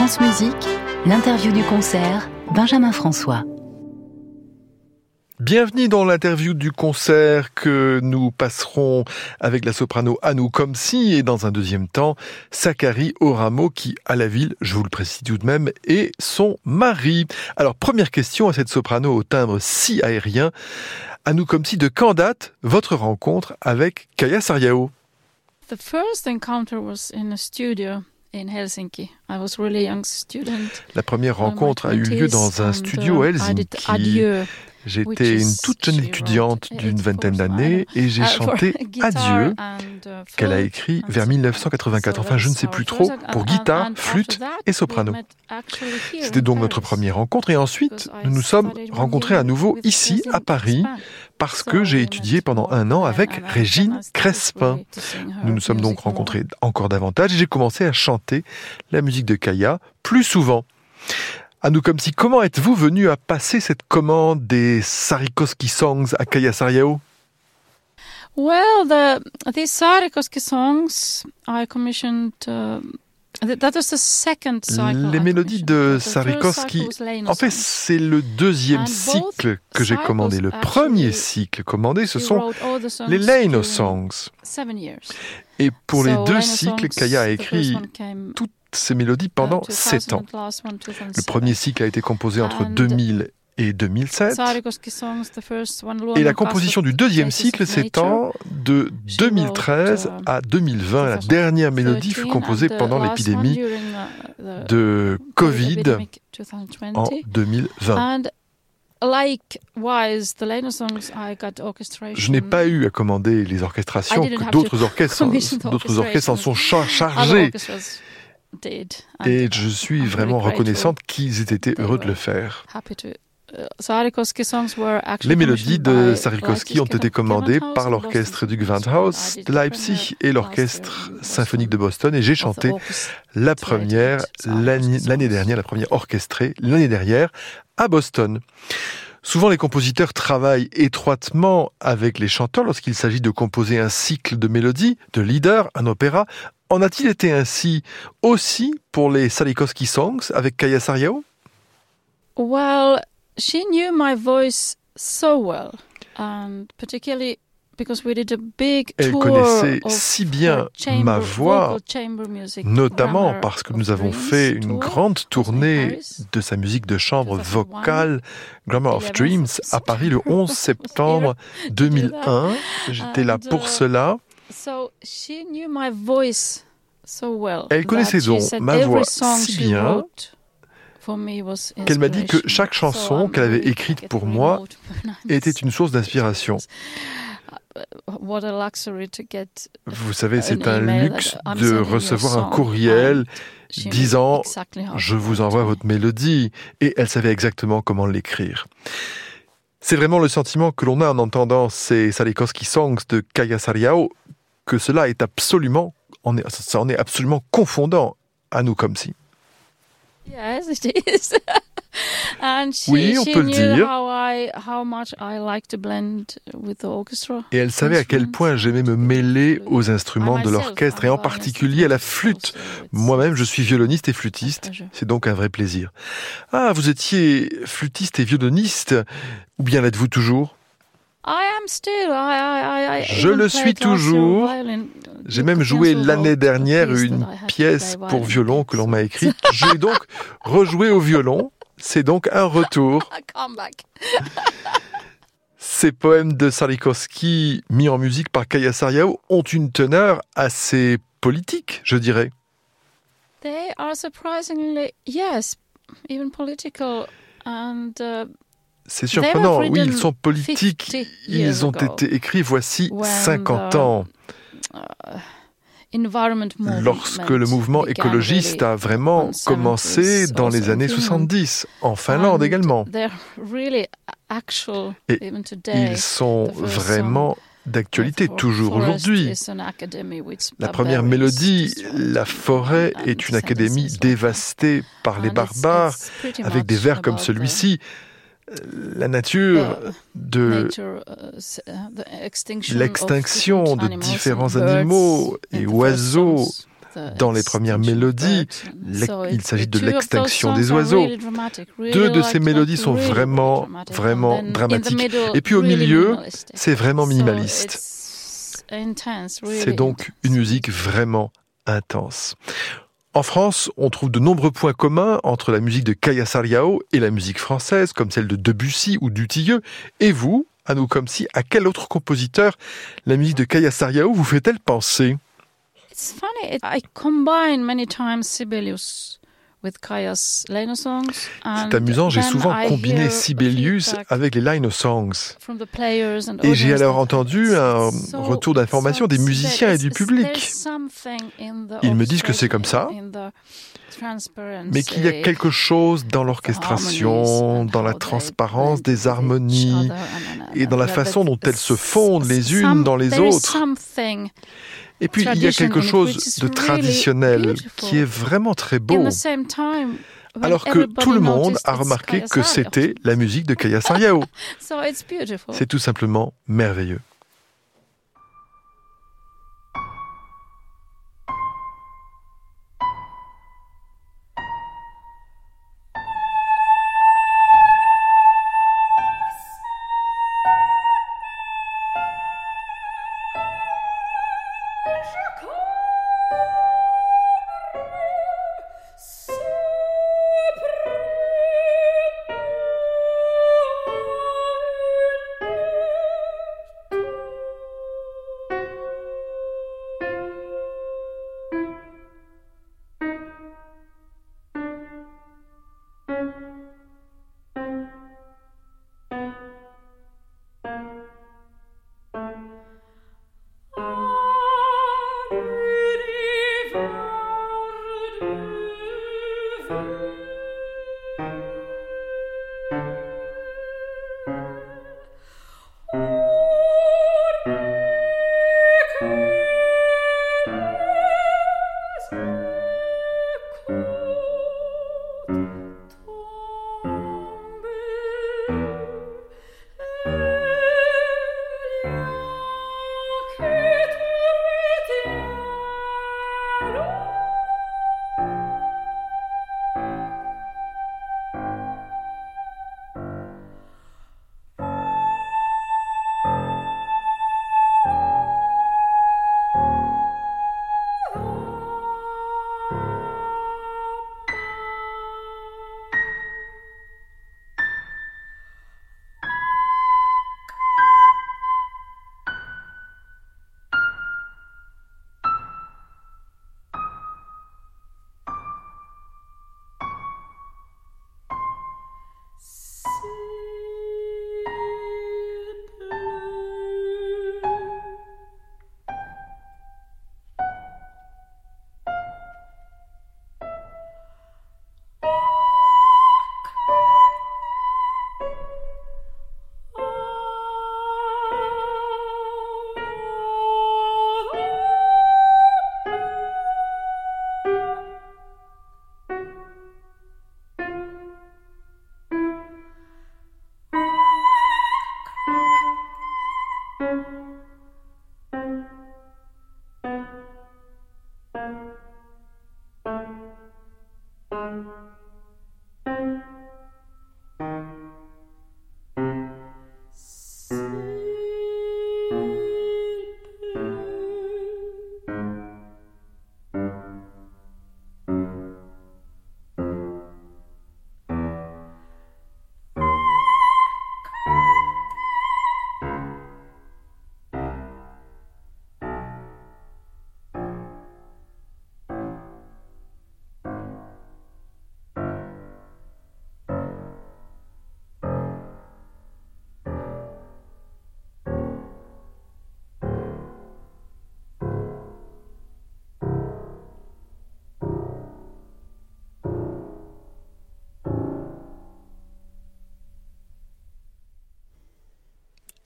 France Musique, l'interview du concert, Benjamin François. Bienvenue dans l'interview du concert que nous passerons avec la soprano Anou Komsi et dans un deuxième temps, Sakari Oramo qui, à la ville, je vous le précise tout de même, est son mari. Alors, première question à cette soprano au timbre si aérien. Anou Komsi, de quand date votre rencontre avec Kaya Sariao The first encounter was in a studio in Helsinki. I was really young student. La première rencontre a eu lieu dans un studio à uh, Helsinki. J'étais une toute jeune étudiante d'une vingtaine d'années et j'ai chanté Adieu, qu'elle a écrit vers 1984, enfin je ne sais plus trop, pour guitare, flûte et soprano. C'était donc notre première rencontre et ensuite nous nous sommes rencontrés à nouveau ici à Paris parce que j'ai étudié pendant un an avec Régine Crespin. Nous nous sommes donc rencontrés encore davantage et j'ai commencé à chanter la musique de Kaya plus souvent. À nous comme si, comment êtes-vous venu à passer cette commande des Sarikoski Songs à Kaya Sariao Well, the, these Sarikoski songs I commissioned uh, That the second cycle Les mélodies de Sarikoski, en fait, c'est le deuxième cycle que j'ai commandé. Le premier cycle commandé, ce sont les Leno Songs. Et pour les deux cycles, Kaya a écrit toutes ces mélodies pendant sept ans. Le premier cycle a été composé entre 2000 et 2007. Et la composition du deuxième cycle s'étend de 2013 à 2020. La dernière mélodie fut composée pendant l'épidémie de Covid en 2020. Je n'ai pas eu à commander les orchestrations, que d'autres orchestres, d'autres orchestres en sont chargés. Et je suis vraiment reconnaissante qu'ils aient été heureux de le faire. Les mélodies de Sarikoski ont été commandées par l'orchestre du Gewandhaus de Leipzig et l'orchestre symphonique de Boston. Et j'ai chanté la première l'année dernière, la première orchestrée l'année dernière à Boston. Souvent, les compositeurs travaillent étroitement avec les chanteurs lorsqu'il s'agit de composer un cycle de mélodies, de leader, un opéra. En a-t-il été ainsi aussi pour les Sarikoski Songs avec Kaya Sariao Well, she knew my voice so well, and particularly elle connaissait si bien ma voix, notamment parce que nous avons fait une grande tournée de sa musique de chambre vocale, Grammar of Dreams, à Paris le 11 septembre 2001. J'étais là pour cela. Elle connaissait donc ma voix si bien qu'elle m'a dit que chaque chanson qu'elle avait écrite pour moi était une source d'inspiration. Vous savez, c'est un luxe de recevoir un courriel disant Je vous envoie votre mélodie. Et elle savait exactement comment l'écrire. C'est vraiment le sentiment que l'on a en entendant ces Salikoski Songs de Kaya Sariao, que cela est absolument, on est, ça en est absolument confondant à nous comme si. Yes, it is. oui, on peut le dire. Et elle savait à quel point j'aimais me mêler aux instruments de l'orchestre et en particulier à la flûte. Moi-même, je suis violoniste et flûtiste. C'est donc un vrai plaisir. Ah, vous étiez flûtiste et violoniste, ou bien l'êtes-vous toujours? Je le suis toujours. J'ai même joué l'année dernière une pièce pour violon que l'on m'a écrite. J'ai donc rejoué au violon. C'est donc un retour. Ces poèmes de Sarikoski, mis en musique par Kaya Sariao, ont une teneur assez politique, je dirais. They are surprisingly, yes, even political and. Uh, c'est surprenant, oui, ils sont politiques. Ils ont été écrits voici 50 ans. Uh, Lorsque le mouvement écologiste a vraiment commencé dans les années 70, en Finlande également. Et ils sont vraiment d'actualité toujours aujourd'hui. La première mélodie, La forêt, est une académie dévastée par les barbares, avec des vers comme celui-ci la nature de l'extinction de différents animaux et oiseaux Dans les premières mélodies, il s'agit de l'extinction des oiseaux. Deux de ces mélodies sont vraiment, vraiment dramatiques. Et puis au milieu, c'est vraiment minimaliste. C'est donc une musique vraiment intense. En France, on trouve de nombreux points communs entre la musique de Kaya Sariao et la musique française, comme celle de Debussy ou Dutilleux. Et vous, à nous comme si, à quel autre compositeur la musique de Kaya Sariao vous fait-elle penser? It's funny, I combine many times Sibelius c'est amusant, j'ai souvent combiné Sibelius avec les Lino Songs. Et j'ai alors entendu un retour d'information des musiciens et du public. Ils me disent que c'est comme ça, mais qu'il y a quelque chose dans l'orchestration, dans la transparence des harmonies et dans la façon dont elles se fondent les unes dans les autres. Et puis, il y a quelque chose de traditionnel qui est vraiment très beau. Alors que tout le monde a remarqué que c'était la musique de Kaya Sariao. C'est tout simplement merveilleux.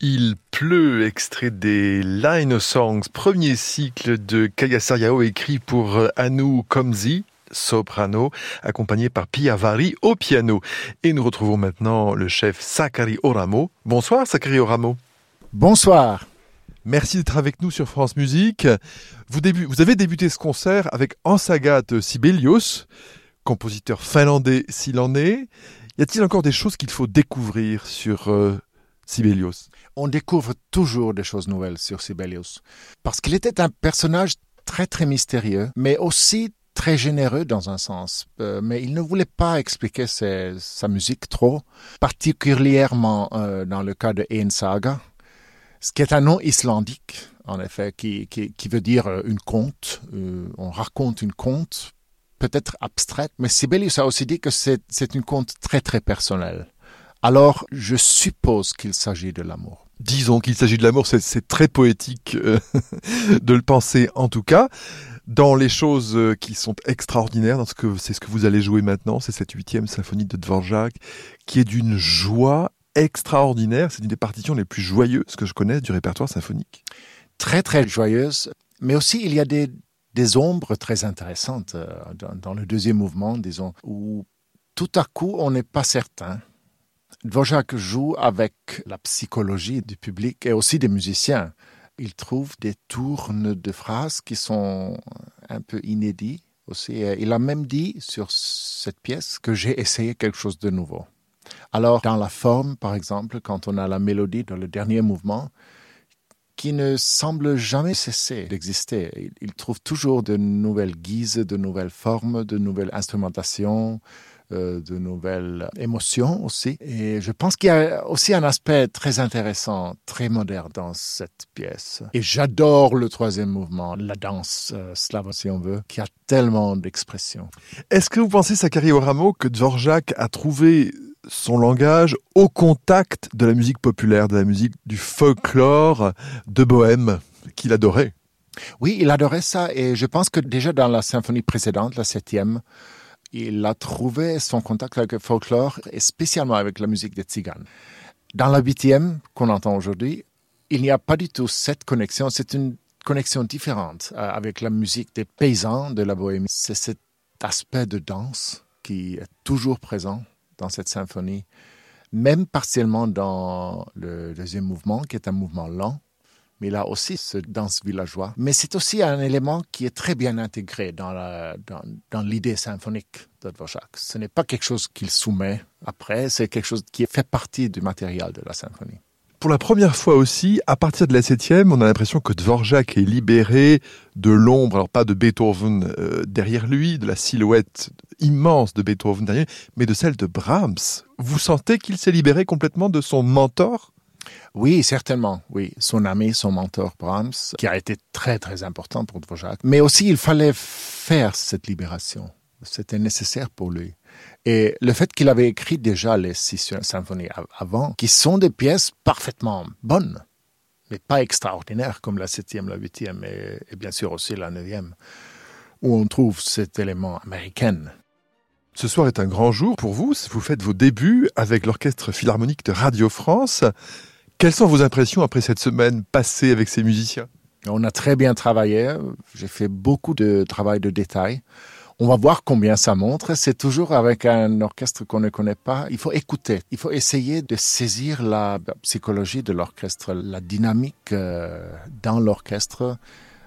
Il pleut, extrait des Line Songs, premier cycle de Kaya Sariao écrit pour euh, Anu Komzi, soprano, accompagné par Pia Vari au piano. Et nous retrouvons maintenant le chef Sakari Oramo. Bonsoir Sakari Oramo. Bonsoir. Merci d'être avec nous sur France Musique. Vous, vous avez débuté ce concert avec Ansagat Sibelius, compositeur finlandais s'il en est. Y a-t-il encore des choses qu'il faut découvrir sur euh, Sibelius On découvre toujours des choses nouvelles sur Sibelius, parce qu'il était un personnage très très mystérieux, mais aussi très généreux dans un sens, euh, mais il ne voulait pas expliquer sa musique trop, particulièrement euh, dans le cas de Ein Saga, ce qui est un nom islandique, en effet, qui, veut dire euh, une conte. on raconte une conte, peut-être abstraite, mais Sibelius a aussi dit que c'est une conte très très personnelle. Alors, je suppose qu'il s'agit de l'amour. Disons qu'il s'agit de l'amour, c'est très poétique de le penser en tout cas dans les choses euh, qui sont extraordinaires, dans ce que c'est ce que vous allez jouer maintenant, c'est cette huitième symphonie de Dvorak, qui est d'une joie extraordinaire. C'est une des partitions les plus joyeuses que je connaisse du répertoire symphonique. Très très joyeuse, mais aussi il y a des, des ombres très intéressantes euh, dans, dans, le deuxième mouvement, disons, où tout à coup on n'est pas certain. Dvorak joue avec la psychologie du public et aussi des musiciens il trouve des tournes de phrases qui sont un peu inédits aussi. Il a même dit sur cette pièce que j'ai essayé quelque chose de nouveau. Alors, dans la forme, par exemple, quand on a la mélodie dans le dernier mouvement, qui ne semble jamais cesser d'exister. Il trouve toujours de nouvelles guises, de nouvelles formes, de nouvelles instrumentations, de nouvelles émotions aussi. Et je pense qu'il y a aussi un aspect très intéressant, très moderne dans cette pièce. Et j'adore le troisième mouvement, la danse euh, slave si on veut, qui a tellement d'expression. Est-ce que vous pensez, Sakari Oramo, que Dvorak a trouvé son langage au contact de la musique populaire, de la musique du folklore de Bohème, qu'il adorait? Oui, il adorait ça et je pense que déjà dans la symphonie précédente, la septième, il a trouvé son contact avec le folklore et spécialement avec la musique des tziganes. Dans la huitième qu'on entend aujourd'hui, il n'y a pas du tout cette connexion. C'est une connexion différente euh, avec la musique des paysans de la Bohémie. C'est cet aspect de danse qui est toujours présent dans cette symphonie, même partiellement dans le deuxième mouvement, qui est un mouvement lent mais a aussi ce danse villageois. Mais c'est aussi un élément qui est très bien intégré dans, l'idée symphonique de Dvorak. Ce n'est pas quelque chose qu'il soumet après, c'est quelque chose qui fait partie du matériel de la symphonie. Pour la première fois aussi, à partir de la septième, on a l'impression que Dvorak est libéré de l'ombre, alors pas de Beethoven euh, derrière lui, de la silhouette immense de Beethoven derrière mais de celle de Brahms. Vous sentez qu'il s'est libéré complètement de son mentor? Oui, certainement, oui. Son ami, son mentor Brahms, qui a été très, très important pour Dvorak. Mais aussi, il fallait faire cette libération. C'était nécessaire pour lui. Et le fait qu'il avait écrit déjà les six symphonies avant, qui sont des pièces parfaitement bonnes, mais pas extraordinaires comme la septième, la huitième et, et bien sûr aussi la neuvième, où on trouve cet élément américain. Ce soir est un grand jour pour vous. Vous faites vos débuts avec l'Orchestre Philharmonique de Radio France. Quelles sont vos impressions après cette semaine passée avec ces musiciens? On a très bien travaillé. J'ai fait beaucoup de travail de détail. On va voir combien ça montre. C'est toujours avec un orchestre qu'on ne connaît pas. Il faut écouter. Il faut essayer de saisir la psychologie de l'orchestre, la dynamique euh, dans l'orchestre.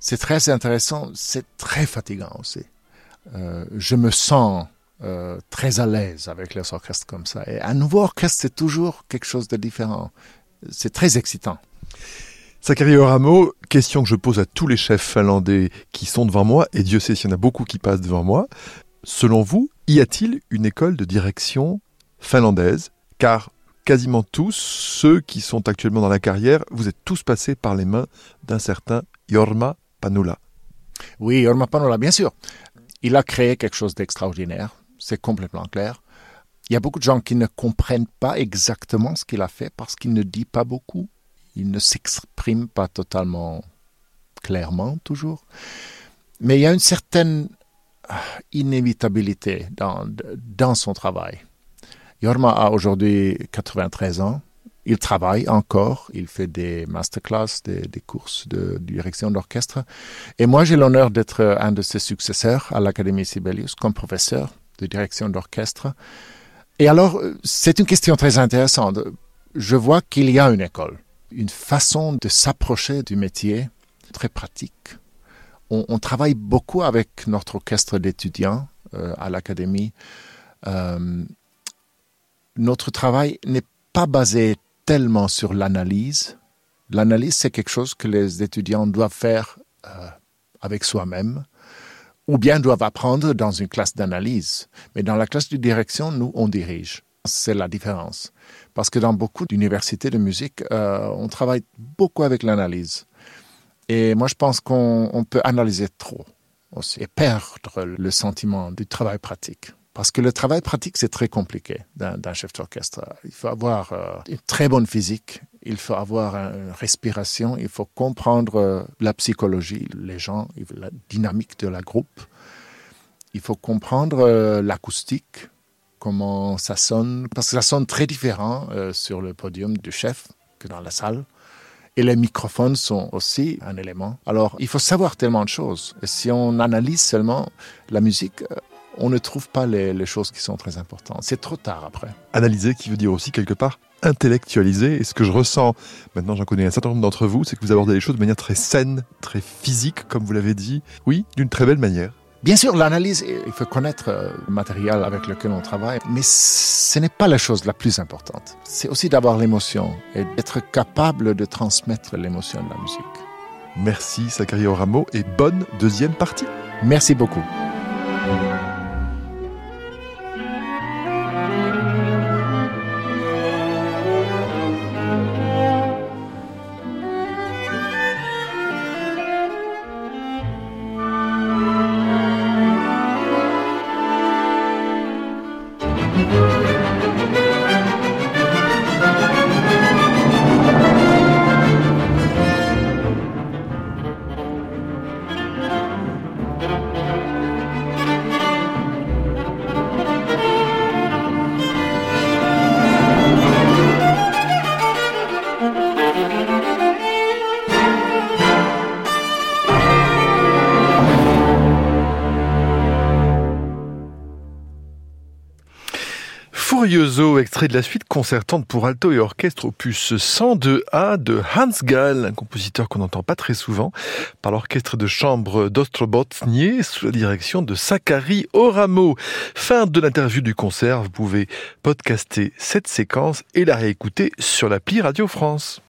C'est très intéressant. C'est très fatigant aussi. Euh, je me sens euh, très à l'aise avec les orchestres comme ça. Et un nouveau orchestre, c'est toujours quelque chose de différent c'est très excitant. Sakari Oramo, question que je pose à tous les chefs finlandais qui sont devant moi, et Dieu sait s'il y en a beaucoup qui passent devant moi. Selon vous, y a-t-il une école de direction finlandaise? Car quasiment tous ceux qui sont actuellement dans la carrière, vous êtes tous passés par les mains d'un certain Jorma Panula. Oui, Jorma Panula, bien sûr. Il a créé quelque chose d'extraordinaire, c'est complètement clair. Il y a beaucoup de gens qui ne comprennent pas exactement ce qu'il a fait parce qu'il ne dit pas beaucoup. Il ne s'exprime pas totalement clairement toujours. Mais il y a une certaine ah, inévitabilité dans, dans son travail. Yorma a aujourd'hui 93 ans. Il travaille encore, il fait des masterclass, des, des courses de direction d'orchestre. Et moi, j'ai l'honneur d'être un de ses successeurs à l'Académie Sibelius comme professeur de direction d'orchestre. Et alors, c'est une question très intéressante. Je vois qu'il y a une école. une façon de s'approcher du métier très pratique. On, travaille beaucoup avec notre orchestre d'étudiants euh, à l'académie. Euh, notre travail n'est pas basé tellement sur l'analyse. L'analyse, c'est quelque chose que les étudiants doivent faire euh, avec soi-même ou bien doivent apprendre dans une classe d'analyse. Mais dans la classe de direction, nous, on dirige. C'est la différence. Parce que dans beaucoup d'universités de musique, euh, on travaille beaucoup avec l'analyse. Et moi, je pense qu'on peut analyser trop aussi et perdre le sentiment du travail pratique. Parce que le travail pratique, c'est très compliqué d'un chef d'orchestre. Il faut avoir euh, une très bonne physique, il faut avoir une respiration, il faut comprendre euh, la psychologie, les gens, la dynamique de la groupe. Il faut comprendre euh, l'acoustique, comment ça sonne, parce que ça sonne très différent sur le podium du chef que dans la salle. Et les microphones sont aussi un élément. Alors, il faut savoir tellement de choses. Et si on analyse seulement la musique, on ne trouve pas les, choses qui sont très importantes. C'est trop tard après. Analyser qui veut dire aussi quelque part intellectualiser. Et ce que je ressens, maintenant j'en connais un certain nombre d'entre vous, c'est que vous abordez les choses de manière très saine, très physique, comme vous l'avez dit. Oui, d'une très belle manière. Bien sûr, l'analyse, il faut connaître euh, le matériel avec lequel on travaille, mais ce n'est pas la chose la plus importante. C'est aussi d'avoir l'émotion et d'être capable de transmettre l'émotion de la musique. Merci Sakari Oramo et bonne deuxième partie. Merci beaucoup. Furioso, extrait de la suite concertante pour alto et orchestre opus 102A de Hans Gall, un compositeur qu'on n'entend pas très souvent, par l'orchestre de chambre d'Ostrobotnie sous la direction de Sakari Oramo. Fin de l'interview du concert, vous pouvez podcaster cette séquence et la réécouter sur l'appli Radio France.